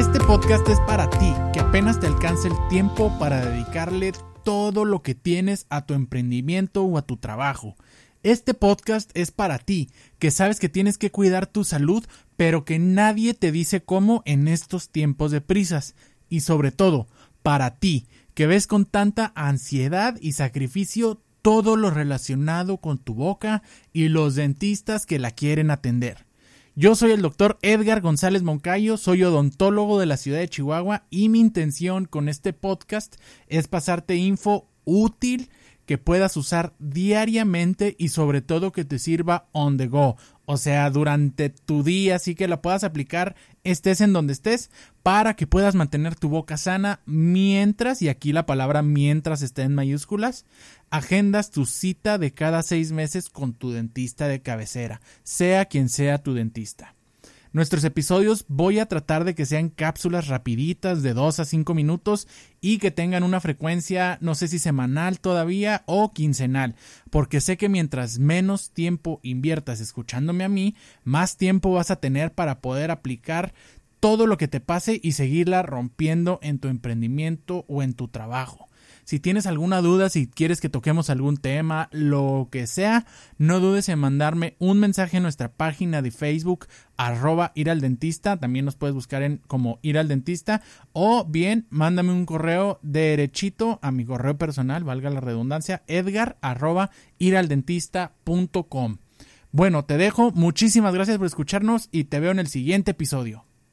Este podcast es para ti, que apenas te alcance el tiempo para dedicarle todo lo que tienes a tu emprendimiento o a tu trabajo. Este podcast es para ti, que sabes que tienes que cuidar tu salud, pero que nadie te dice cómo en estos tiempos de prisas. Y sobre todo, para ti, que ves con tanta ansiedad y sacrificio todo lo relacionado con tu boca y los dentistas que la quieren atender. Yo soy el doctor Edgar González Moncayo, soy odontólogo de la ciudad de Chihuahua y mi intención con este podcast es pasarte info útil que puedas usar diariamente y sobre todo que te sirva on the go. O sea, durante tu día, así que la puedas aplicar estés en donde estés para que puedas mantener tu boca sana mientras, y aquí la palabra mientras está en mayúsculas, agendas tu cita de cada seis meses con tu dentista de cabecera, sea quien sea tu dentista. Nuestros episodios voy a tratar de que sean cápsulas rapiditas de 2 a 5 minutos y que tengan una frecuencia no sé si semanal todavía o quincenal, porque sé que mientras menos tiempo inviertas escuchándome a mí, más tiempo vas a tener para poder aplicar todo lo que te pase y seguirla rompiendo en tu emprendimiento o en tu trabajo. Si tienes alguna duda, si quieres que toquemos algún tema, lo que sea, no dudes en mandarme un mensaje en nuestra página de Facebook, arroba ir al dentista. También nos puedes buscar en como ir al dentista. O bien, mándame un correo derechito a mi correo personal, valga la redundancia, edgar arroba iraldentista.com. Bueno, te dejo. Muchísimas gracias por escucharnos y te veo en el siguiente episodio.